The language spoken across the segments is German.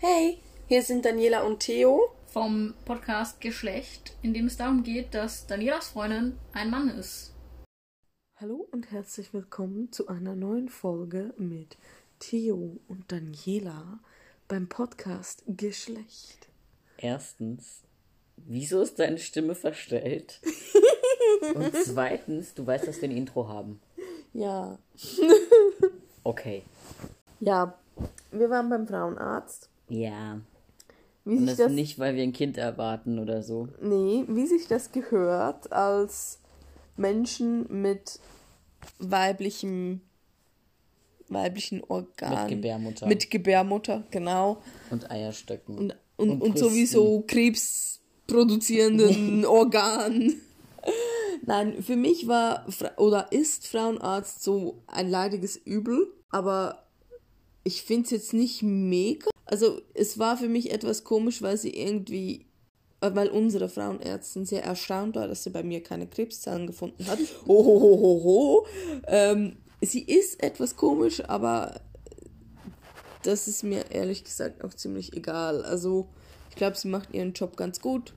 Hey, hier sind Daniela und Theo. vom Podcast Geschlecht, in dem es darum geht, dass Danielas Freundin ein Mann ist. Hallo und herzlich willkommen zu einer neuen Folge mit Theo und Daniela beim Podcast Geschlecht. Erstens, wieso ist deine Stimme verstellt? Und zweitens, du weißt, dass wir ein Intro haben. Ja. Okay. Ja, wir waren beim Frauenarzt. Ja. Wie Und das das, nicht, weil wir ein Kind erwarten oder so. nee, wie sich das gehört als Menschen mit weiblichem weiblichen Organ. Mit Gebärmutter. Mit Gebärmutter, genau. Und Eierstöcken. Und, und, und, Brüsten. sowieso krebsproduzierenden Organen. Nein, für mich war oder ist Frauenarzt so ein leidiges Übel, aber ich finde es jetzt nicht mega. Also es war für mich etwas komisch, weil sie irgendwie, äh, weil unsere Frauenärztin sehr erstaunt war, dass sie bei mir keine Krebszellen gefunden hat. Hohohoho. Ähm, sie ist etwas komisch, aber das ist mir ehrlich gesagt auch ziemlich egal. Also, ich glaube, sie macht ihren Job ganz gut.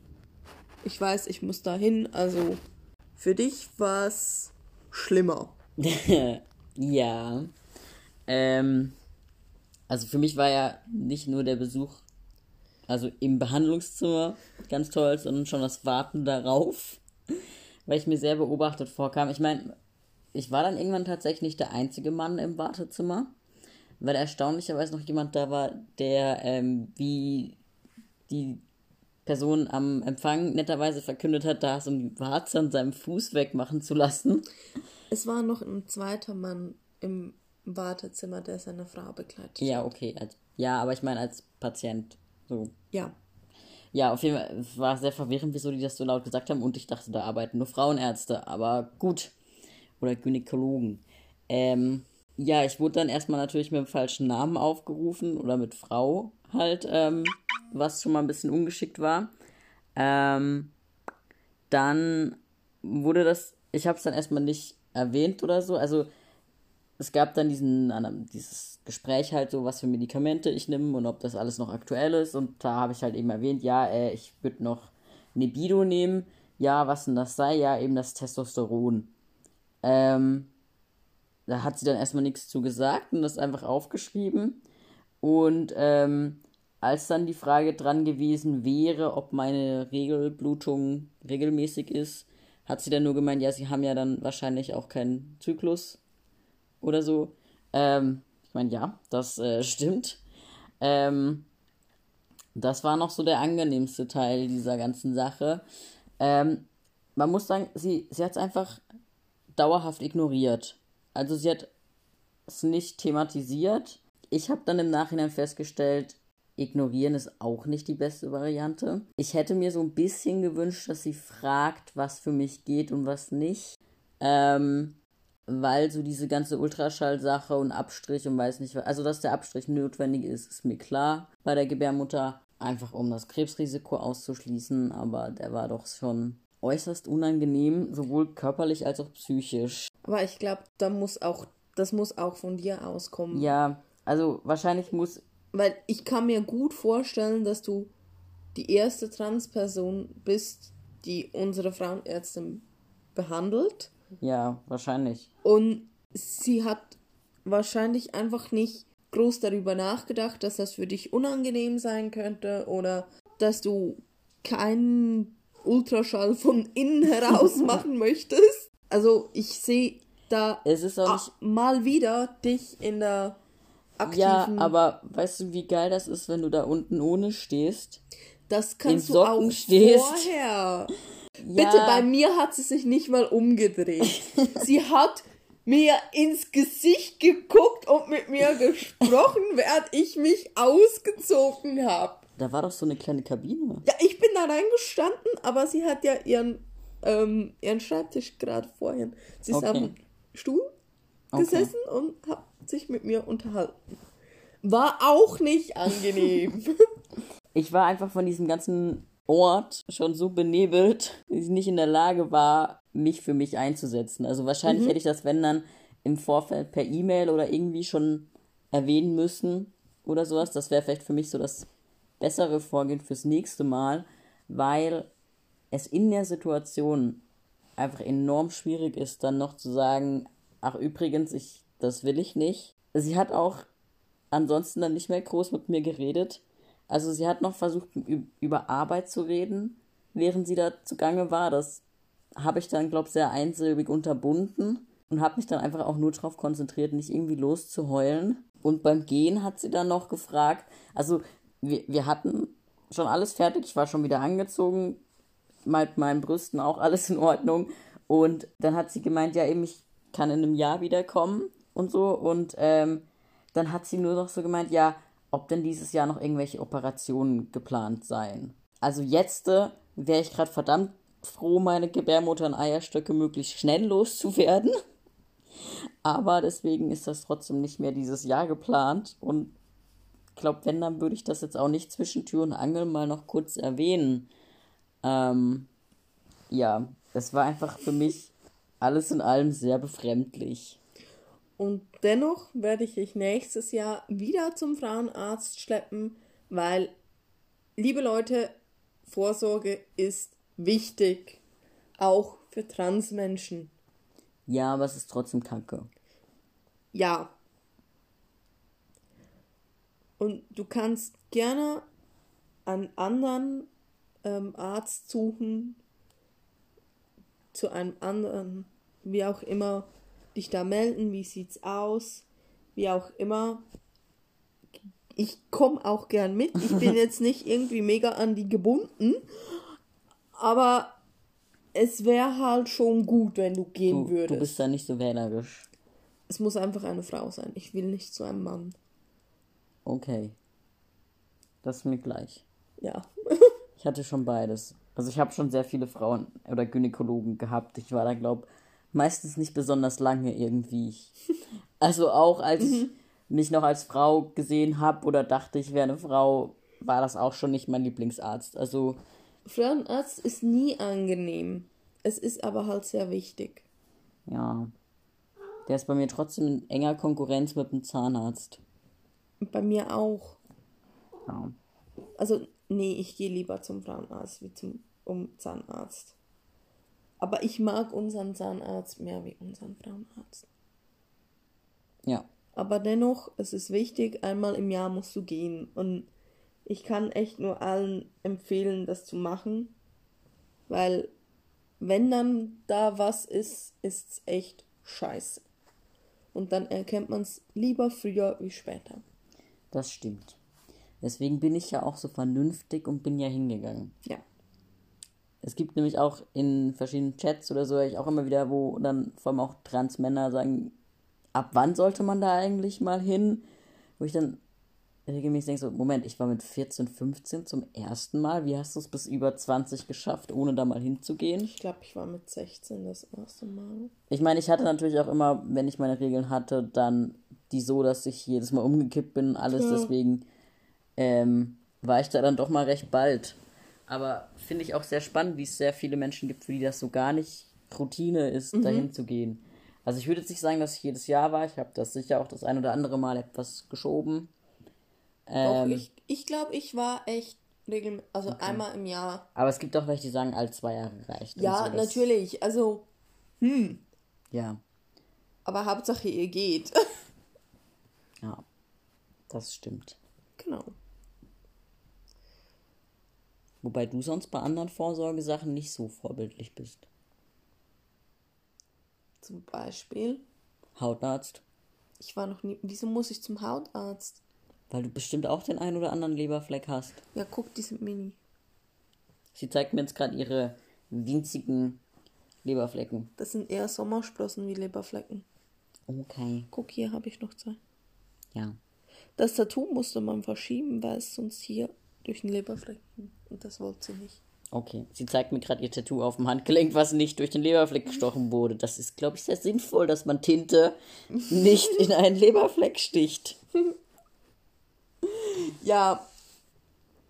Ich weiß, ich muss da hin. Also, für dich war es schlimmer. ja. Ähm, also für mich war ja nicht nur der Besuch, also im Behandlungszimmer ganz toll, sondern schon das Warten darauf, weil ich mir sehr beobachtet vorkam. Ich meine, ich war dann irgendwann tatsächlich nicht der einzige Mann im Wartezimmer, weil erstaunlicherweise noch jemand da war, der ähm, wie die Person am Empfang netterweise verkündet hat, da es um die Warze an seinem Fuß wegmachen zu lassen. Es war noch ein zweiter Mann im Wartezimmer, der seine Frau begleitet. Ja, okay. Als, ja, aber ich meine als Patient. So. Ja. Ja, auf jeden Fall es war sehr verwirrend, wieso die das so laut gesagt haben. Und ich dachte, da arbeiten nur Frauenärzte. Aber gut. Oder Gynäkologen. Ähm, ja, ich wurde dann erstmal natürlich mit dem falschen Namen aufgerufen. Oder mit Frau halt. Ähm, was schon mal ein bisschen ungeschickt war. Ähm, dann wurde das. Ich habe es dann erstmal nicht erwähnt oder so. Also es gab dann diesen, dieses Gespräch halt so, was für Medikamente ich nehme und ob das alles noch aktuell ist. Und da habe ich halt eben erwähnt, ja, äh, ich würde noch Nebido nehmen. Ja, was denn das sei? Ja, eben das Testosteron. Ähm, da hat sie dann erstmal nichts zu gesagt und das einfach aufgeschrieben. Und ähm, als dann die Frage dran gewesen wäre, ob meine Regelblutung regelmäßig ist, hat sie dann nur gemeint, ja, sie haben ja dann wahrscheinlich auch keinen Zyklus oder so. Ähm, ich meine, ja, das äh, stimmt. Ähm, das war noch so der angenehmste Teil dieser ganzen Sache. Ähm, man muss sagen, sie, sie hat es einfach dauerhaft ignoriert. Also sie hat es nicht thematisiert. Ich habe dann im Nachhinein festgestellt, ignorieren ist auch nicht die beste Variante. Ich hätte mir so ein bisschen gewünscht, dass sie fragt, was für mich geht und was nicht. Ähm, weil so diese ganze Ultraschallsache und Abstrich und weiß nicht was, also dass der Abstrich notwendig ist, ist mir klar bei der Gebärmutter, einfach um das Krebsrisiko auszuschließen, aber der war doch schon äußerst unangenehm, sowohl körperlich als auch psychisch. Aber ich glaube, da muss auch, das muss auch von dir auskommen. Ja, also wahrscheinlich muss, Weil ich kann mir gut vorstellen, dass du die erste Transperson bist, die unsere Frauenärztin behandelt. Ja, wahrscheinlich. Und sie hat wahrscheinlich einfach nicht groß darüber nachgedacht, dass das für dich unangenehm sein könnte oder dass du keinen Ultraschall von innen heraus machen möchtest. Also ich sehe da Es ist auch ah, mal wieder dich in der aktiven... ja, aber weißt du, wie geil das ist, wenn du da unten ohne stehst? das kannst in du Socken auch stehst. vorher. Ja. Bitte, bei mir hat sie sich nicht mal umgedreht. sie hat mir ins Gesicht geguckt und mit mir gesprochen, während ich mich ausgezogen habe. Da war doch so eine kleine Kabine. Ja, ich bin da reingestanden, aber sie hat ja ihren, ähm, ihren Schreibtisch gerade vorhin. Sie ist Okay. am Stuhl Okay. gesessen und hat sich mit mir unterhalten. War auch nicht angenehm. Ich war einfach von diesem ganzen Ort schon so benebelt, dass ich nicht in der Lage war, mich für mich einzusetzen. Also wahrscheinlich hätte ich das, wenn dann, im Vorfeld per E-Mail oder irgendwie schon erwähnen müssen. oder sowas. Das wäre vielleicht für mich so das bessere Vorgehen fürs nächste Mal, weil es in der Situation einfach enorm schwierig ist, dann noch zu sagen, ach übrigens, ich, das will ich nicht. Sie hat auch ansonsten dann nicht mehr groß mit mir geredet. Also sie hat noch versucht, über Arbeit zu reden, während sie da zugange war. Das habe ich dann, glaube ich, sehr einsilbig unterbunden und habe mich dann einfach auch nur darauf konzentriert, nicht irgendwie loszuheulen. Und beim Gehen hat sie dann noch gefragt, also wir, wir hatten schon alles fertig, ich war schon wieder angezogen, mit meinen Brüsten auch alles in Ordnung. Und dann hat sie gemeint, ja eben, ich kann in einem Jahr wiederkommen und so. Und ähm, dann hat sie nur noch so gemeint, ja, ob denn dieses Jahr noch irgendwelche Operationen geplant seien. Also jetzt äh, wäre ich gerade verdammt froh, meine Gebärmutter und Eierstöcke möglichst schnell loszuwerden. Aber deswegen ist das trotzdem nicht mehr dieses Jahr geplant. Und ich glaube, wenn, dann würde ich das jetzt auch nicht zwischen Tür und Angel mal noch kurz erwähnen. Ähm, ja, das war einfach für mich alles in allem sehr befremdlich. Und dennoch werde ich dich nächstes Jahr wieder zum Frauenarzt schleppen, weil, liebe Leute, Vorsorge ist wichtig, auch für Transmenschen. Ja, aber es ist trotzdem kacke. Ja. Und du kannst gerne einen anderen ähm, Arzt suchen, zu einem anderen, wie auch immer, dich da melden, wie sieht's aus, wie auch immer. Ich komme auch gern mit. Ich bin jetzt nicht irgendwie mega an die gebunden, aber es wäre halt schon gut, wenn du gehen du, würdest. Du bist da nicht so wählerisch. Es muss einfach eine Frau sein. Ich will nicht zu einem Mann. Okay. Das ist mir gleich. Ja. ich hatte schon beides. Also ich habe schon sehr viele Frauen oder Gynäkologen gehabt. Ich war da, glaube meistens nicht besonders lange irgendwie. Also auch als ich mhm. mich noch als Frau gesehen habe oder dachte, ich wäre eine Frau, war das auch schon nicht mein Lieblingsarzt. Also Frauenarzt ist nie angenehm. Es ist aber halt sehr wichtig. Ja. Der ist bei mir trotzdem in enger Konkurrenz mit dem Zahnarzt. Bei mir auch. Ja. Also, nee, ich gehe lieber zum Frauenarzt wie zum um Zahnarzt. Aber ich mag unseren Zahnarzt mehr wie unseren Frauenarzt. Ja. Aber dennoch, es ist wichtig, einmal im Jahr musst du gehen. Und ich kann echt nur allen empfehlen, das zu machen. Weil wenn dann da was ist, ist es echt scheiße. Und dann erkennt man es lieber früher wie später. Das stimmt. Deswegen bin ich ja auch so vernünftig und bin ja hingegangen. Ja. Es gibt nämlich auch in verschiedenen Chats oder so, ich auch immer wieder, wo dann vor allem auch Transmänner sagen, ab wann sollte man da eigentlich mal hin? Wo ich dann regelmäßig denke, so, Moment, ich war mit 14, 15 zum ersten Mal. Wie hast du es bis über 20 geschafft, ohne da mal hinzugehen? Ich glaube, ich war mit 16 das erste Mal. Ich meine, ich hatte natürlich auch immer, wenn ich meine Regeln hatte, dann die so, dass ich jedes Mal umgekippt bin, alles. Ja. Deswegen ähm, war ich da dann doch mal recht bald. Aber finde ich auch sehr spannend, wie es sehr viele Menschen gibt, für die das so gar nicht Routine ist, mhm. dahin zu gehen. Also ich würde jetzt nicht sagen, dass ich jedes Jahr war. Ich habe das sicher auch das ein oder andere Mal etwas geschoben. Ähm, Doch, ich, ich glaube, ich war echt regelmäßig, also okay. einmal im Jahr. Aber es gibt auch welche, die sagen, alle zwei Jahre reicht. Ja, so, natürlich. Also, hm. Ja. Aber Hauptsache, ihr geht. ja, das stimmt. Genau. Wobei du sonst bei anderen Vorsorgesachen nicht so vorbildlich bist. Zum Beispiel? Hautarzt. Ich war noch nie. Wieso muss ich zum Hautarzt? Weil du bestimmt auch den einen oder anderen Leberfleck hast. Ja, guck, die sind mini. Sie zeigt mir jetzt gerade ihre winzigen Leberflecken. Das sind eher Sommersprossen wie Leberflecken. Okay. Guck, hier habe ich noch zwei. Ja. Das Tattoo musste man verschieben, weil es sonst hier durch den Leberflecken und das wollte sie nicht. Okay, sie zeigt mir gerade ihr Tattoo auf dem Handgelenk, was nicht durch den Leberfleck gestochen wurde. Das ist, glaube ich, sehr sinnvoll, dass man Tinte nicht in einen Leberfleck sticht. Ja,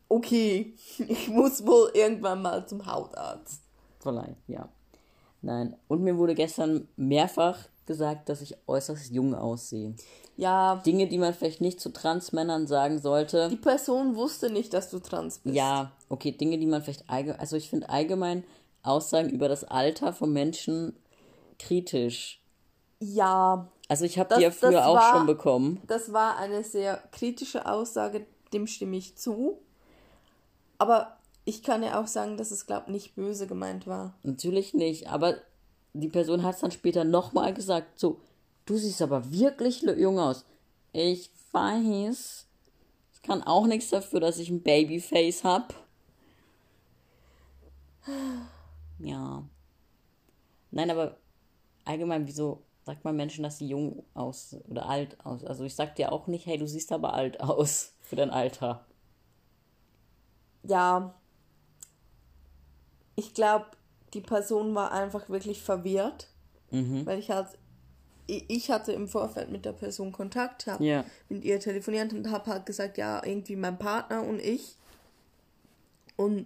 okay. Ich muss wohl irgendwann mal zum Hautarzt. Vielleicht, ja. Nein. Und mir wurde gestern mehrfach gesagt, dass ich äußerst jung aussehe. Ja, Dinge, die man vielleicht nicht zu Transmännern sagen sollte. die Person wusste nicht, dass du trans bist. Ja, okay, Dinge, die man vielleicht allgemein, also ich finde allgemein Aussagen über das Alter von Menschen kritisch. Ja, Also ich habe die ja früher auch war- schon bekommen. das war eine sehr kritische Aussage, dem stimme ich zu. Aber ich kann ja auch sagen, dass es, glaube nicht böse gemeint war. Natürlich nicht, aber die Person hat es dann später nochmal gesagt, so, du siehst aber wirklich jung aus. Ich weiß, ich kann auch nichts dafür, dass ich ein Babyface hab. Ja. Nein, aber allgemein, wieso sagt man Menschen, dass sie jung aus oder alt aus? Also ich sag dir auch nicht, hey, du siehst aber alt aus für dein Alter. Ja, ich glaube, die Person war einfach wirklich verwirrt, weil ich halt, ich hatte im Vorfeld mit der Person Kontakt, habe Ja. mit ihr telefoniert und habe halt gesagt, ja, irgendwie mein Partner und ich. Und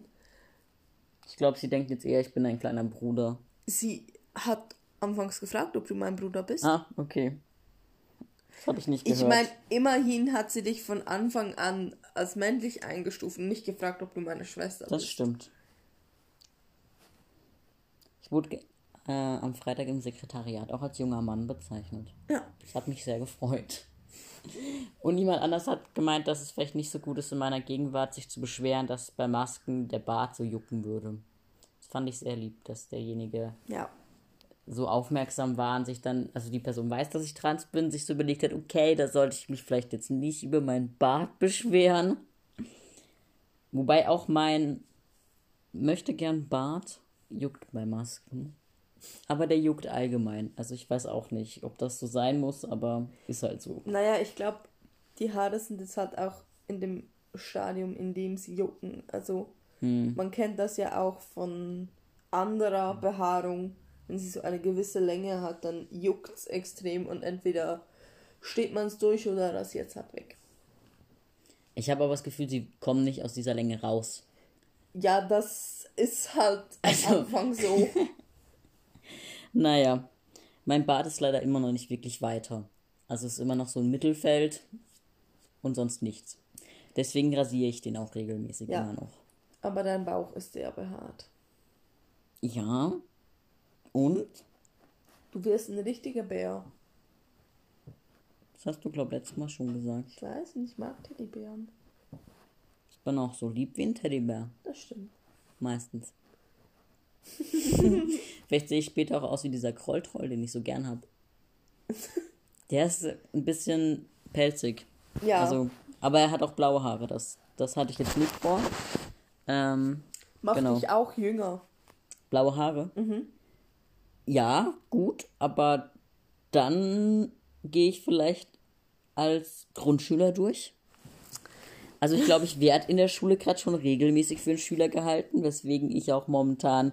Ich glaube, sie denkt jetzt eher, ich bin ein kleiner Bruder. sie hat anfangs gefragt, ob du mein Bruder bist. Ah, okay. Das habe ich nicht gehört. Ich meine, immerhin hat sie dich von Anfang an als männlich eingestuft und nicht gefragt, ob du meine Schwester Das bist. stimmt. Ich wurde äh, am Freitag im Sekretariat auch als junger Mann bezeichnet. Ja. Das hat mich sehr gefreut. Und jemand anders hat gemeint, dass es vielleicht nicht so gut ist, in meiner Gegenwart sich zu beschweren, dass bei Masken der Bart so jucken würde. Das fand ich sehr lieb, dass derjenige Ja. so aufmerksam war und sich dann, also die Person weiß, dass ich trans bin, sich so überlegt hat, okay, da sollte ich mich vielleicht jetzt nicht über meinen Bart beschweren. Wobei auch mein möchte gern Bart juckt bei Masken. Aber der juckt allgemein. Also ich weiß auch nicht, ob das so sein muss, aber ist halt so. Naja, ich glaube, die Haare sind jetzt halt auch in dem Stadium, in dem sie jucken. Also man kennt das ja auch von anderer Behaarung. Wenn sie so eine gewisse Länge hat, dann juckt es extrem und entweder steht man es durch oder rasiert es halt weg. Ich habe aber das Gefühl, sie kommen nicht aus dieser Länge raus. Ja, das ist halt am Also- Anfang so. Naja, mein Bart ist leider immer noch nicht wirklich weiter. Also es ist immer noch so ein Mittelfeld und sonst nichts. Deswegen rasiere ich den auch regelmäßig Ja. immer noch. Aber dein Bauch ist sehr behaart. Ja. Und? Du wirst ein richtiger Bär. Das hast du, glaube ich, letztes Mal schon gesagt. Ich weiß nicht, ich mag Teddybären. Ich bin auch so lieb wie ein Teddybär. Das stimmt. Meistens. Vielleicht sehe ich später auch aus wie dieser Krolltroll, den ich so gern habe. Der ist ein bisschen pelzig. Ja. Also, aber er hat auch blaue Haare. Das, das hatte ich jetzt nicht vor. Ähm, Macht genau. dich auch jünger. blaue Haare. Ja, gut, aber dann gehe ich vielleicht als Grundschüler durch. Also ich glaube, ich werde in der Schule gerade schon regelmäßig für einen Schüler gehalten, weswegen ich auch momentan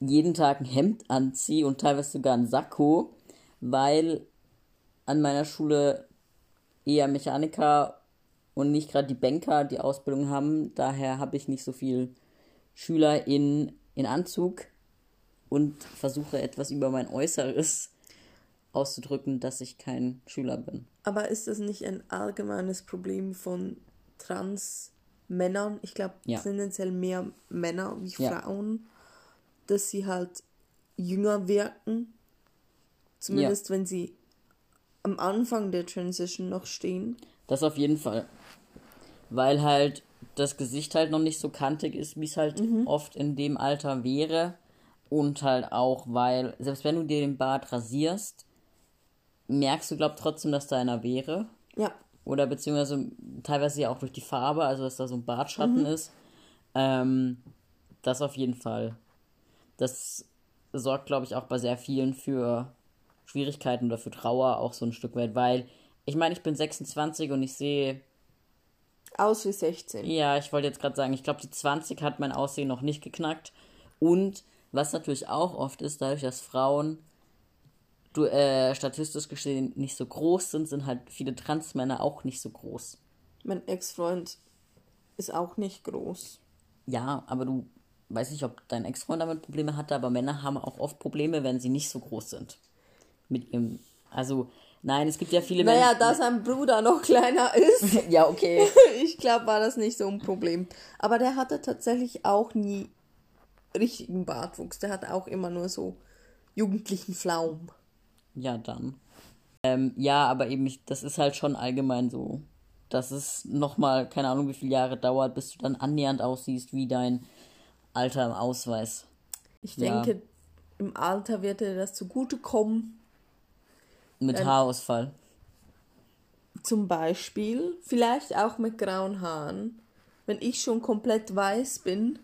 jeden Tag ein Hemd anziehe und teilweise sogar ein Sakko, weil an meiner Schule eher Mechaniker und nicht gerade die Banker die Ausbildung haben. Daher habe ich nicht so viel Schüler in, in Anzug und versuche etwas über mein Äußeres auszudrücken, dass ich kein Schüler bin. Aber ist das nicht ein allgemeines Problem von Trans-Männern? Ich glaube, Ja. tendenziell mehr Männer wie. Frauen, dass sie halt jünger wirken. Zumindest wenn sie am Anfang der Transition noch stehen. Das auf jeden Fall. Weil halt das Gesicht halt noch nicht so kantig ist, wie es halt oft in dem Alter wäre. Und halt auch, weil, selbst wenn du dir den Bart rasierst, merkst du, glaub trotzdem, dass da einer wäre. Ja, Oder beziehungsweise teilweise ja auch durch die Farbe, also dass da so ein Bartschatten ist. Ähm, das auf jeden Fall. Das sorgt, glaube ich, auch bei sehr vielen für Schwierigkeiten oder für Trauer auch so ein Stück weit, weil ich meine, ich bin 26 und ich sehe, aus wie 16. ja, ich wollte jetzt gerade sagen, ich glaube, die 20 hat mein Aussehen noch nicht geknackt. Und was natürlich auch oft ist, dadurch, dass Frauen du, äh, statistisch gesehen nicht so groß sind, sind halt viele Transmänner auch nicht so groß. Mein Ex-Freund ist auch nicht groß. Ja, aber du weiß nicht, ob dein Ex-Freund damit Probleme hatte, aber Männer haben auch oft Probleme, wenn sie nicht so groß sind. mit ihrem. Also, nein, es gibt ja viele Naja, da sein Bruder noch kleiner ist. ja, okay. ich glaube, war das nicht so ein Problem. Aber der hatte tatsächlich auch nie richtigen Bartwuchs. Der hatte auch immer nur so jugendlichen Flaum. Ja, dann. Ähm, ja, aber eben, ich, das ist halt schon allgemein so, dass es nochmal, keine Ahnung, wie viele Jahre dauert, bis du dann annähernd aussiehst wie dein Alter im Ausweis. Ich Ja. denke, im Alter wird dir das zugutekommen. Mit Ähm, Haarausfall. Zum Beispiel, vielleicht auch mit grauen Haaren. Wenn ich schon komplett weiß bin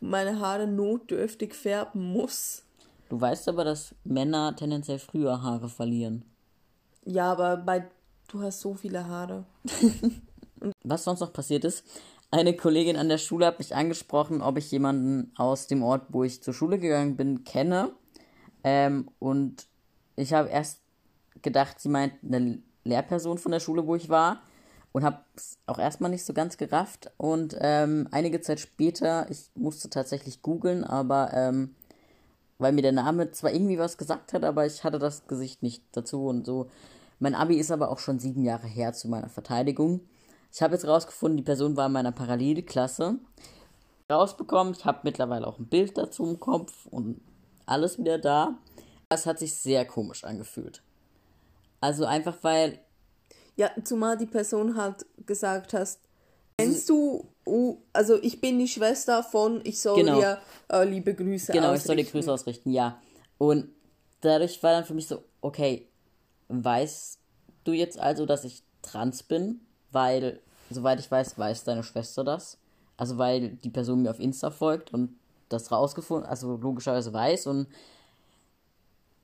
und meine Haare notdürftig färben muss. Du weißt aber, dass Männer tendenziell früher Haare verlieren. Ja, aber bei du hast so viele Haare. Was sonst noch passiert ist, eine Kollegin an der Schule hat mich angesprochen, ob ich jemanden aus dem Ort, wo ich zur Schule gegangen bin, kenne. Ähm, und ich habe erst gedacht, sie meint eine Lehrperson von der Schule, wo ich war. Und habe es auch erstmal nicht so ganz gerafft. Und ähm, einige Zeit später, ich musste tatsächlich googeln, aber ähm, weil mir der Name zwar irgendwie was gesagt hat, aber ich hatte das Gesicht nicht dazu und so. Mein Abi ist aber auch schon sieben Jahre her zu meiner Verteidigung. Ich habe jetzt rausgefunden, die Person war in meiner Parallelklasse. Rausbekommen, ich habe mittlerweile auch ein Bild dazu im Kopf und alles wieder da. Es hat sich sehr komisch angefühlt. Also einfach weil, Ja, zumal die Person halt gesagt hast, kennst du, also ich bin die Schwester von, ich soll Genau. dir äh, liebe Grüße genau, ich soll dir ausrichten. Grüße ausrichten, ja. Und dadurch war dann für mich so, okay, weißt du jetzt also, dass ich trans bin? Weil, soweit ich weiß, weiß deine Schwester das. Also weil die Person mir auf Insta folgt und das rausgefunden, also logischerweise weiß und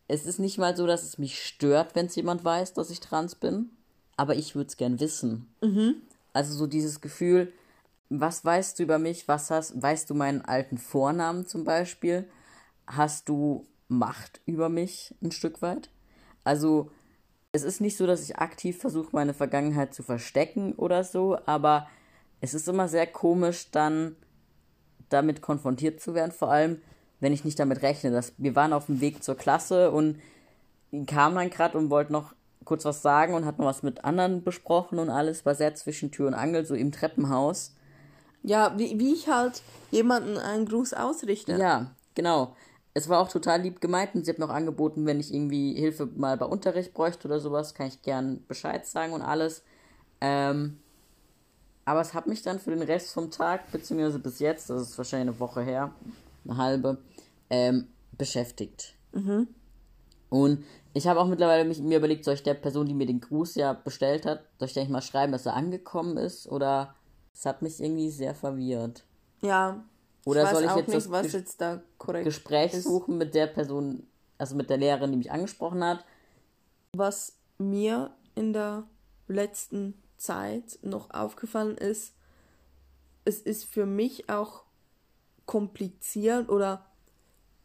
es ist nicht mal so, dass es mich stört, wenn es jemand weiß, dass ich trans bin, aber ich würde es gern wissen. Also so dieses Gefühl, was weißt du über mich? Was hast, weißt du meinen alten Vornamen zum Beispiel? Hast du Macht über mich ein Stück weit? Also es ist nicht so, dass ich aktiv versuche, meine Vergangenheit zu verstecken oder so, aber es ist immer sehr komisch, dann damit konfrontiert zu werden, vor allem, wenn ich nicht damit rechne. Dass wir waren auf dem Weg zur Klasse und kam dann gerade und wollte noch kurz was sagen und hat noch was mit anderen besprochen und alles war sehr zwischen Tür und Angel, so im Treppenhaus. Ja, wie, wie ich halt jemanden einen Gruß ausrichte. Ja, genau. Es war auch total lieb gemeint und sie hat noch angeboten, wenn ich irgendwie Hilfe mal bei Unterricht bräuchte oder sowas, kann ich gern Bescheid sagen und alles. Ähm, aber es hat mich dann für den Rest vom Tag, beziehungsweise bis jetzt, das ist wahrscheinlich eine Woche her, eine halbe, ähm, beschäftigt. Und ich habe auch mittlerweile mich, mir überlegt, soll ich der Person, die mir den Gruß ja bestellt hat, soll ich eigentlich mal schreiben, dass er angekommen ist? Oder es hat mich irgendwie sehr verwirrt. Ja. Oder ich weiß soll ich auch jetzt nicht, das was Ges- jetzt da korrekt Gespräch ist. suchen mit der Person, also mit der Lehrerin, die mich angesprochen hat. Was mir in der letzten Zeit noch aufgefallen ist, es ist für mich auch kompliziert oder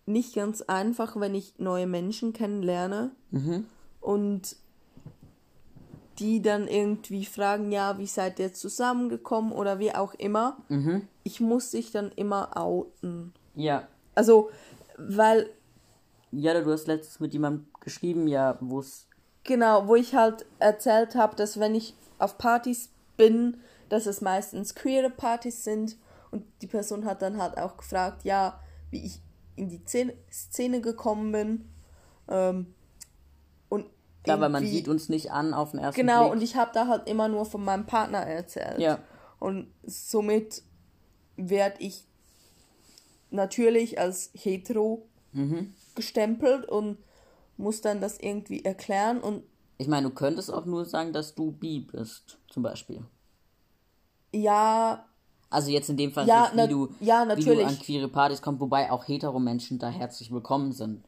nicht ganz einfach, wenn ich neue Menschen kennenlerne und die dann irgendwie fragen, ja, wie seid ihr zusammengekommen oder wie auch immer. Ich muss dich dann immer outen. Ja. Also, weil Ja, du hast letztens mit jemandem geschrieben, ja, wo es. Genau, wo ich halt erzählt habe, dass wenn ich auf Partys bin, dass es meistens queere Partys sind und die Person hat dann halt auch gefragt, ja, wie ich in die Szene, Szene gekommen bin. Ähm, und Klar, weil man sieht uns nicht an auf den ersten Genau, Blick. und ich habe da halt immer nur von meinem Partner erzählt. Ja. Und somit werde ich natürlich als hetero Mhm. gestempelt und muss dann das irgendwie erklären und Ich meine, du könntest auch nur sagen, dass du bi bist, zum Beispiel. ja, Also jetzt in dem Fall Ja, nicht, wie du, ja, wie du natürlich. an queere Partys kommst, wobei auch hetero Menschen da herzlich willkommen sind.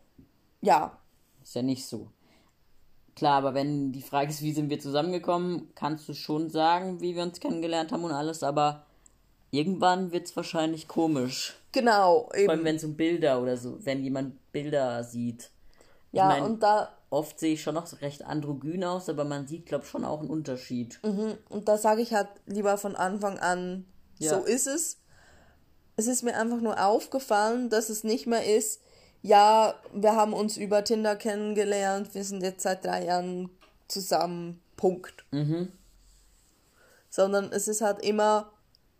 ja, Ist ja nicht so. Klar, aber wenn die Frage ist, wie sind wir zusammengekommen, kannst du schon sagen, wie wir uns kennengelernt haben und alles, aber irgendwann wird es wahrscheinlich komisch. genau, Vor allem, eben. wenn so Bilder oder so, wenn jemand Bilder sieht. Ja, mein- und da Oft sehe ich schon noch recht androgyn aus, aber man sieht, glaube ich, schon auch einen Unterschied. und da sage ich halt lieber von Anfang an, Ja. so ist es. Es ist mir einfach nur aufgefallen, dass es nicht mehr ist, ja, wir haben uns über Tinder kennengelernt, wir sind jetzt seit drei Jahren zusammen, Punkt. Sondern es ist halt immer,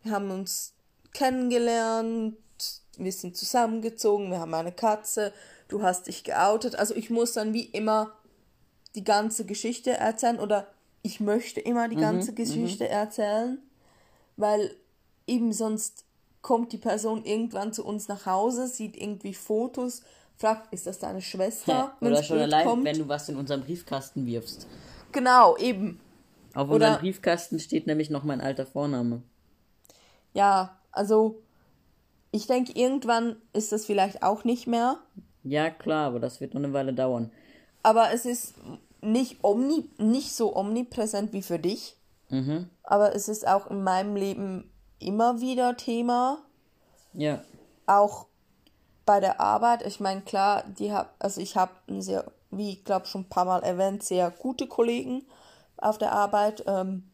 wir haben uns kennengelernt, wir sind zusammengezogen, wir haben eine Katze, du hast dich geoutet. Also ich muss dann wie immer die ganze Geschichte erzählen oder ich möchte immer die ganze Geschichte erzählen, weil eben sonst kommt die Person irgendwann zu uns nach Hause, sieht irgendwie Fotos, fragt, ist das deine Schwester? Oder wenn's schon allein, kommt. wenn du was in unseren Briefkasten wirfst. Genau, eben. Auf Oder- unserem Briefkasten steht nämlich noch mein alter Vorname. Ja, also ich denke, irgendwann ist das vielleicht auch nicht mehr, Ja, klar, aber das wird noch eine Weile dauern. aber es ist nicht, omni, nicht so omnipräsent wie für dich. Mhm. Aber es ist auch in meinem Leben immer wieder Thema. Ja. Auch bei der Arbeit. Ich meine, klar, die hab, also ich habe sehr, wie ich glaube schon ein paar Mal erwähnt, sehr gute Kollegen auf der Arbeit. Ähm,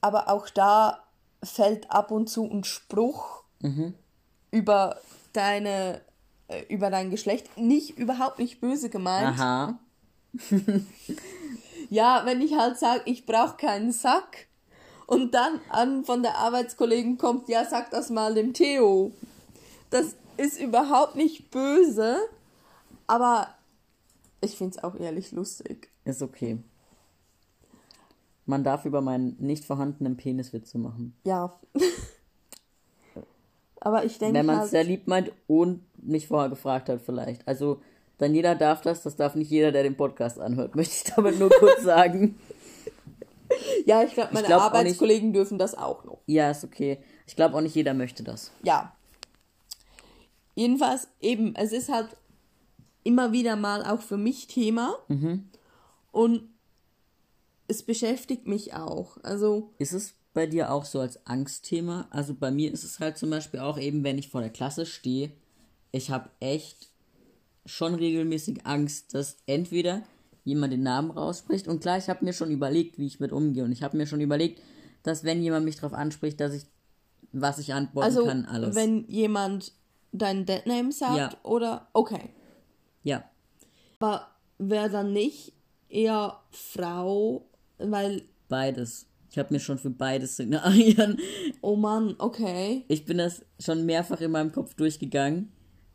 aber auch da fällt ab und zu ein Spruch über deine äh, über dein Geschlecht nicht überhaupt nicht böse gemeint. Aha. Ja, wenn ich halt sage, ich brauche keinen Sack und dann an von der Arbeitskollegen kommt, ja, sag das mal dem Theo. Das ist überhaupt nicht böse, aber ich finde es auch ehrlich lustig. Ist okay. Man darf über meinen nicht vorhandenen Penis Witze machen. Ja. aber ich denke Wenn man es halt, sehr lieb meint und nicht vorher gefragt hat, vielleicht. Also, dann jeder darf das, das darf nicht jeder, der den Podcast anhört, möchte ich damit nur kurz sagen. ja, ich glaube, meine glaub auch nicht- Arbeitskollegen dürfen das auch noch. Ja, ist okay. Ich glaube auch nicht jeder möchte das. ja. Jedenfalls eben, es ist halt immer wieder mal auch für mich Thema. Und es beschäftigt mich auch. Also, Ist es bei dir auch so als Angstthema? Also bei mir ist es halt zum Beispiel auch eben, wenn ich vor der Klasse stehe, ich habe echt schon regelmäßig Angst, dass entweder jemand den Namen rausspricht und klar, ich habe mir schon überlegt, wie ich mit umgehe und ich habe mir schon überlegt, dass wenn jemand mich darauf anspricht, dass ich was ich antworten also kann, alles. wenn jemand deinen Deadname sagt Ja. oder okay. ja, Aber wäre dann nicht eher Frau, weil, beides. Ich habe mir schon für beide Szenarien oh Mann, okay. ich bin das schon mehrfach in meinem Kopf durchgegangen.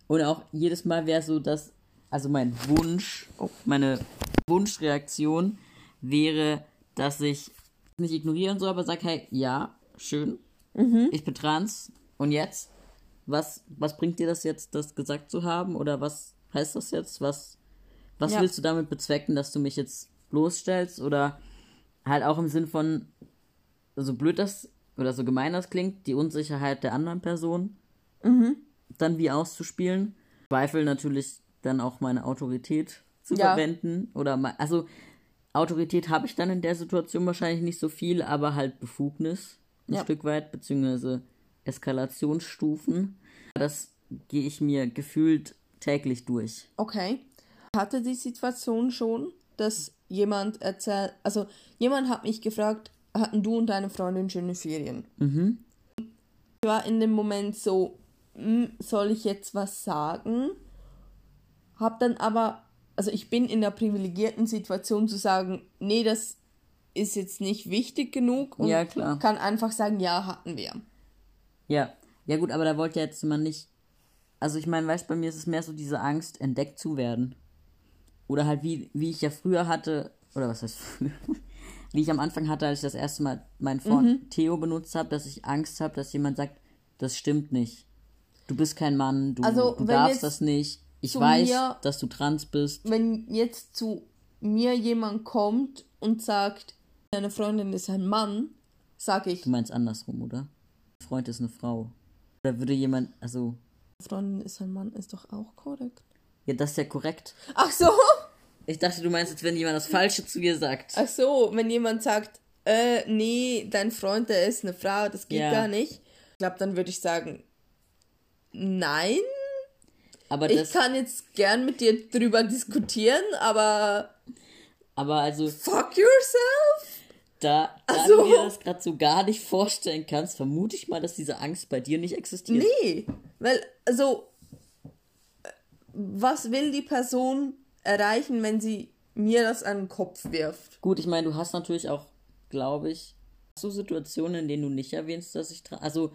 Und auch jedes Mal wäre so, dass, also mein Wunsch, meine Wunschreaktion wäre, dass ich nicht ignoriere und so, aber sage, hey, ja, schön, ich bin trans. Und jetzt? Was, was bringt dir das jetzt, das gesagt zu haben? Oder was heißt das jetzt? Was, was Ja. willst du damit bezwecken, dass du mich jetzt bloßstellst? Oder halt auch im Sinn von, so blöd das oder so gemein das klingt, die Unsicherheit der anderen Person dann wie auszuspielen. Zweifel natürlich dann auch meine Autorität zu Ja. verwenden. Oder me- also Autorität habe ich dann in der Situation wahrscheinlich nicht so viel, aber halt Befugnis ein Ja. Stück weit, beziehungsweise Eskalationsstufen. Das gehe ich mir gefühlt täglich durch. Okay. Hatte die Situation schon, dass jemand erzählt, also jemand hat mich gefragt, hatten du und deine Freundin schöne Ferien? Mhm. Ich war in dem Moment so, hm, soll ich jetzt was sagen? Hab dann aber, also ich bin in der privilegierten Situation zu sagen, nee, das ist jetzt nicht wichtig genug und Ja, klar. kann einfach sagen, ja, hatten wir. Ja, ja gut, aber da wollte jetzt man nicht. Also ich meine, weißt bei mir ist es mehr so diese Angst, entdeckt zu werden. Oder halt wie, wie ich ja früher hatte, oder was heißt früher? wie ich am Anfang hatte, als ich das erste Mal mein Phone Theo benutzt habe, dass ich Angst habe, dass jemand sagt, das stimmt nicht. Du bist kein Mann, du, Also, du darfst jetzt das nicht. Ich weiß, mir- dass du trans bist. Wenn jetzt zu mir jemand kommt und sagt, deine Freundin ist ein Mann, sage ich, Du meinst andersrum, oder? Freund ist eine Frau. Oder würde jemand, also, Freundin ist ein Mann, ist doch auch korrekt. ja, das ist ja korrekt. Ach so, Ich dachte, du meinst jetzt, wenn jemand das Falsche zu dir sagt. ach so, wenn jemand sagt, äh, nee, dein Freund, der ist eine Frau, das geht Ja. gar nicht. Ich glaube, dann würde ich sagen, nein, Aber ich kann jetzt gern mit dir drüber diskutieren, aber aber also, fuck yourself. Da, da Ach so. du dir das gerade so gar nicht vorstellen kannst, vermute ich mal, dass diese Angst bei dir nicht existiert. Nee, weil, also, äh, was will die Person erreichen, wenn sie mir das an den Kopf wirft? Gut, ich meine, du hast natürlich auch, glaube ich, so Situationen, in denen du nicht erwähnst, dass ich. Also,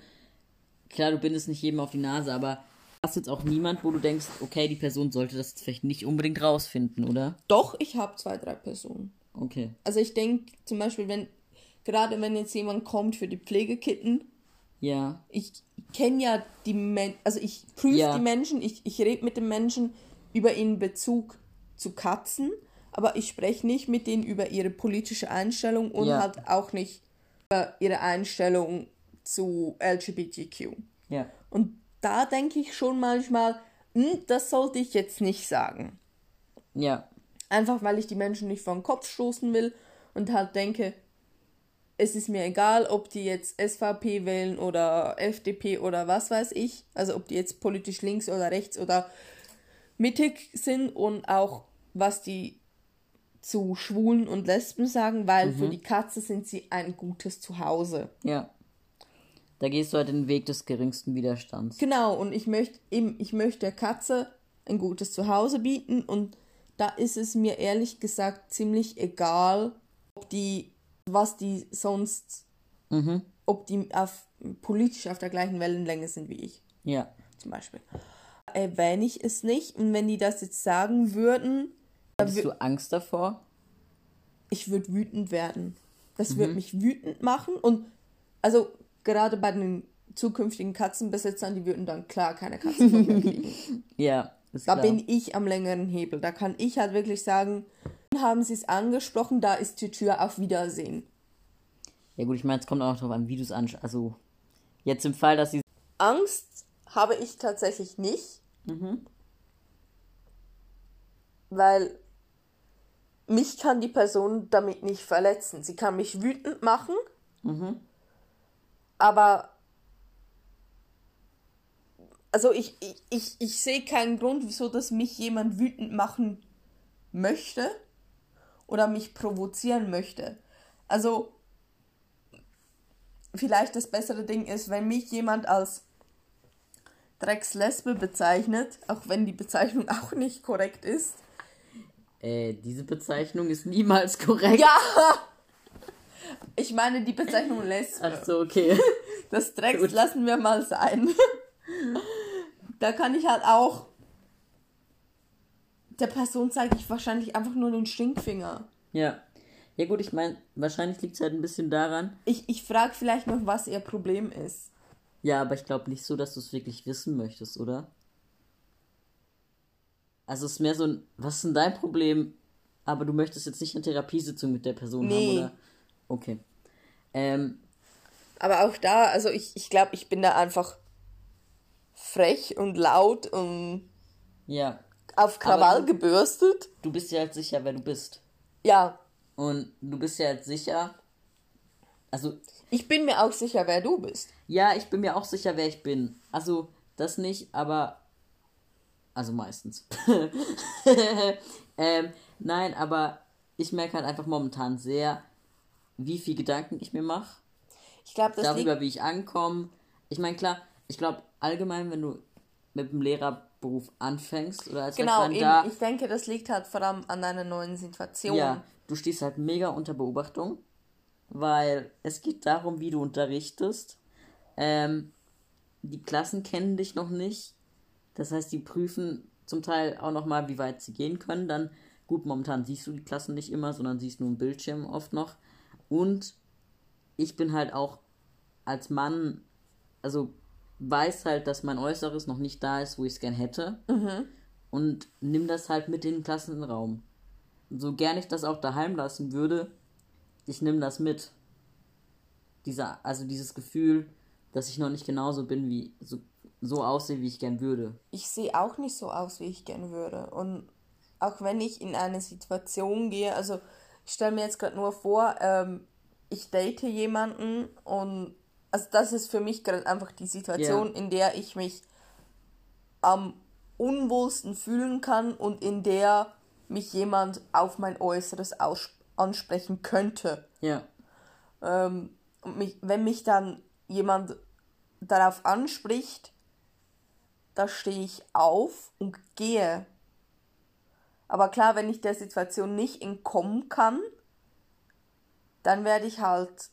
klar, du bindest nicht jedem auf die Nase, aber hast jetzt auch niemand, wo du denkst, okay, die Person sollte das jetzt vielleicht nicht unbedingt rausfinden, oder? Doch, ich habe zwei, drei Personen. Okay. Also ich denke zum Beispiel, wenn, gerade wenn jetzt jemand kommt für die Pflegekitten, Ja. ich kenne ja die Menschen, also ich prüfe Ja. die Menschen, ich, ich rede mit den Menschen über ihren Bezug zu Katzen, aber ich spreche nicht mit denen über ihre politische Einstellung und Ja. halt auch nicht über ihre Einstellung zu LGBTQ. Ja. Und da denke ich schon manchmal, hm, das sollte ich jetzt nicht sagen. Ja. Einfach weil ich die Menschen nicht vor den Kopf stoßen will und halt denke, es ist mir egal, ob die jetzt SVP wählen oder FDP oder was weiß ich. Also ob die jetzt politisch links oder rechts oder mittig sind und auch was die zu Schwulen und Lesben sagen, weil für die Katze sind sie ein gutes Zuhause. Ja. Da gehst du halt den Weg des geringsten Widerstands. Genau, und ich möchte eben, ich möchte der Katze ein gutes Zuhause bieten und da ist es mir ehrlich gesagt ziemlich egal, ob die, was die sonst, Mhm. ob die auf, politisch auf der gleichen Wellenlänge sind wie ich, Ja. zum Beispiel. Erwähne ich es nicht und wenn die das jetzt sagen würden, Hast du Angst davor? ich würde wütend werden. Das würde mich wütend machen und also gerade bei den zukünftigen Katzenbesitzern, die würden dann klar keine Katzen mir kriegen. Ja. Ist Da klar. bin ich am längeren Hebel. Da kann ich halt wirklich sagen, haben sie es angesprochen, da ist die Tür auf Wiedersehen. Ja gut, ich meine, es kommt auch noch drauf an, wie du es anschaust. Also, jetzt im Fall, dass sie... Angst habe ich tatsächlich nicht. Weil mich kann die Person damit nicht verletzen. Sie kann mich wütend machen, aber also ich, ich, ich, ich sehe keinen Grund, wieso das mich jemand wütend machen möchte oder mich provozieren möchte. Also vielleicht das bessere Ding ist, wenn mich jemand als Dreckslesbe bezeichnet, auch wenn die Bezeichnung auch nicht korrekt ist. Äh, diese Bezeichnung ist niemals korrekt. Ja! Ich meine die Bezeichnung Lesbe. Ach so, okay. Das Drecks Gut. lassen wir mal sein. da kann ich halt auch. Der Person zeige ich wahrscheinlich einfach nur den Stinkfinger. ja. Ja gut, ich meine, wahrscheinlich liegt es halt ein bisschen daran. Ich, ich frage vielleicht noch, was ihr Problem ist. Ja, aber ich glaube nicht so, dass du es wirklich wissen möchtest, oder? Also es ist mehr so ein, was ist denn dein Problem? Aber du möchtest jetzt nicht eine Therapiesitzung mit der Person Nee. haben, oder? Okay. Ähm, Aber auch da, also ich, ich glaube, ich bin da einfach frech und laut und ja. auf Krawall du- gebürstet. Du bist ja halt sicher, wer du bist. Ja, Und du bist ja halt sicher. Also, ich bin mir auch sicher, wer du bist. ja, ich bin mir auch sicher, wer ich bin. Also, das nicht, aber. Also meistens. ähm, nein, aber ich merke halt einfach momentan sehr, wie viel Gedanken ich mir mache. Ich glaube, das Darüber, wie ich ankomme. Ich meine, klar, ich glaube allgemein, wenn du mit dem Lehrerberuf anfängst oder als Genau, Referent eben. Ich denke, das liegt halt vor allem an deiner neuen Situation. Ja, du stehst halt mega unter Beobachtung, weil es geht darum, wie du unterrichtest. Ähm, die Klassen kennen dich noch nicht. Das heißt, die prüfen zum Teil auch nochmal, wie weit sie gehen können. Dann, gut, momentan siehst du die Klassen nicht immer, sondern siehst nur einen Bildschirm oft noch. Und ich bin halt auch als Mann, also weiß halt, dass mein Äußeres noch nicht da ist, wo ich es gern hätte. Und nimm das halt mit in den Klassenraum so gern ich das auch daheim lassen würde, ich nehme das mit. Dieser, also dieses Gefühl, dass ich noch nicht genauso bin, wie so, so aussehe, wie ich gern würde. ich sehe auch nicht so aus, wie ich gerne würde. Und auch wenn ich in eine Situation gehe, also ich stelle mir jetzt gerade nur vor, ähm, ich date jemanden und also das ist für mich gerade einfach die Situation, Ja. in der ich mich am unwohlsten fühlen kann und in der mich jemand auf mein Äußeres ansprechen könnte. Ja, Ähm, und mich, wenn mich dann jemand darauf anspricht, da stehe ich auf und gehe. Aber klar, wenn ich der Situation nicht entkommen kann, dann werde ich halt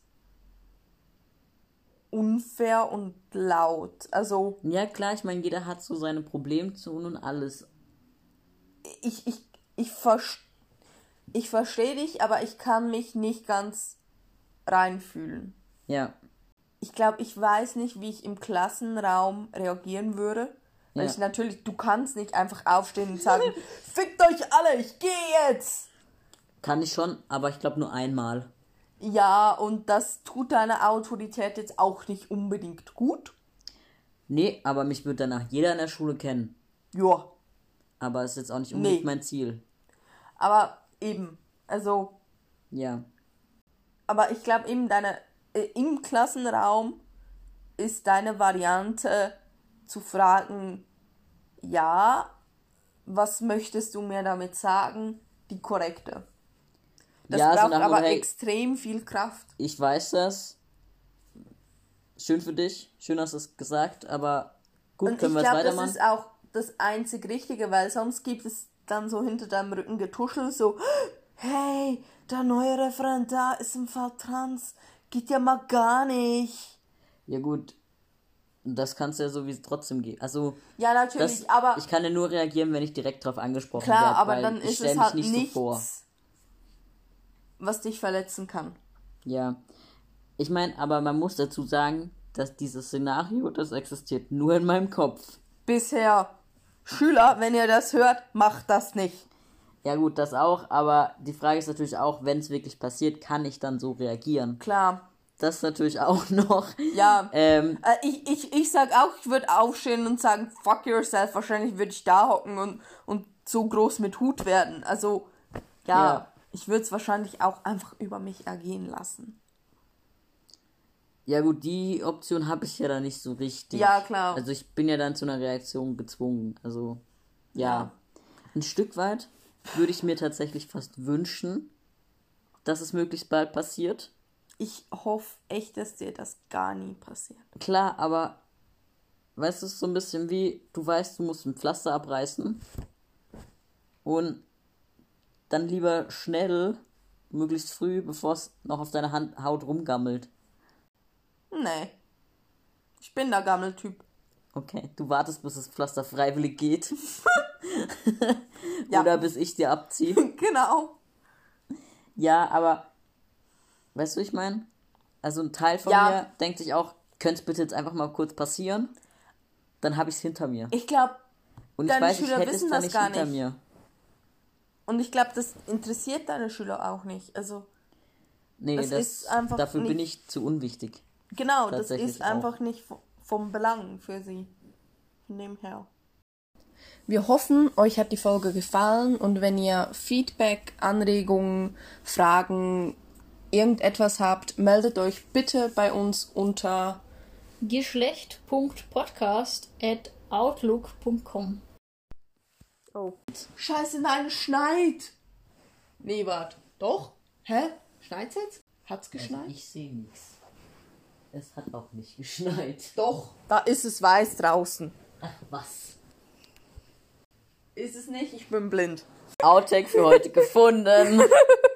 unfair und laut. Also Ja, klar, ich meine, jeder hat so seine Problemzonen und alles. ich, ich, ich, vers ich verstehe dich, aber ich kann mich nicht ganz reinfühlen. Ja. Ich glaube, ich weiß nicht, wie ich im Klassenraum reagieren würde. Ja. ich natürlich, du kannst nicht einfach aufstehen und sagen, fickt euch alle, ich gehe jetzt. Kann ich schon, aber ich glaube nur einmal. Ja, und das tut deiner Autorität jetzt auch nicht unbedingt gut. Nee, aber mich wird danach jeder in der Schule kennen. Ja, Aber ist jetzt auch nicht unbedingt Nee. mein Ziel. aber eben, also, Ja. aber ich glaube eben deine, äh, im Klassenraum ist deine Variante zu fragen, ja, was möchtest du mir damit sagen, die korrekte. Das Ja, so braucht dem aber hey- extrem viel Kraft. Ich weiß das. Schön für dich. Schön hast du es gesagt, aber gut, Und können ich wir es glaube, das weitermachen? ist auch das einzig Richtige, weil sonst gibt es dann so hinter deinem Rücken Getuschel, so, hey, der neue Referent da ist im Fall trans, geht ja mal gar nicht. Ja, gut. Das kannst du ja sowieso trotzdem geben. Also, Ja, natürlich, das, aber ich kann ja nur reagieren, wenn ich direkt drauf angesprochen klar, werde. aber dann ist es halt nicht nichts, so vor. was dich verletzen kann. Ja. Ich meine, aber man muss dazu sagen, dass dieses Szenario, das existiert nur in meinem Kopf. Bisher, Schüler, wenn ihr das hört, macht das nicht. Ja gut, das auch, aber die Frage ist natürlich auch, wenn es wirklich passiert, kann ich dann so reagieren? Klar. Das natürlich auch noch. Ja. Ähm, Äh, ich, ich, ich sag auch, ich würde aufstehen und sagen, fuck yourself. Wahrscheinlich würde ich da hocken und, und so groß mit Hut werden. Also, ja, Ja. ich würde es wahrscheinlich auch einfach über mich ergehen lassen. ja gut, die Option habe ich ja dann nicht so richtig. Ja, klar. Also ich bin ja dann zu einer Reaktion gezwungen. Also ja. Ja. Ein Stück weit würde ich mir tatsächlich fast wünschen, dass es möglichst bald passiert. Ich hoffe echt, dass dir das gar nie passiert. Klar, aber weißt du, es ist so ein bisschen wie, du weißt, du musst ein Pflaster abreißen und dann lieber schnell, möglichst früh, bevor es noch auf deiner Hand, Haut rumgammelt. Nee. Ich bin der Gammeltyp. Okay, du wartest, bis das Pflaster freiwillig geht. Ja. Oder bis ich dir abziehe. genau. Ja, aber weißt du, ich meine? Also ein Teil von Ja. mir denkt sich auch, könnte es bitte jetzt einfach mal kurz passieren? Dann habe ich es hinter mir. Ich glaube, Und ich deine weiß, ich Schüler hätte es wissen dann das nicht gar hinter nicht. mir. und ich glaube, das interessiert deine Schüler auch nicht. Also, Nee, Das das, ist einfach dafür bin nicht- ich zu unwichtig. genau, das ist auch. einfach nicht v- vom Belang für sie. Von dem her. Wir hoffen, euch hat die Folge gefallen und wenn ihr Feedback, Anregungen, Fragen, irgendetwas habt, meldet euch bitte bei uns unter geschlecht.podcast at outlook.com. Oh. Scheiße, nein, schneit! Nee, wart. Doch? Hä? Schneit's jetzt? Hat's geschneit? ich sehe nichts. Es hat auch nicht geschneit. Doch. Da ist es weiß draußen. Ach, was? Ist es nicht? Ich bin blind. Outtake für heute gefunden.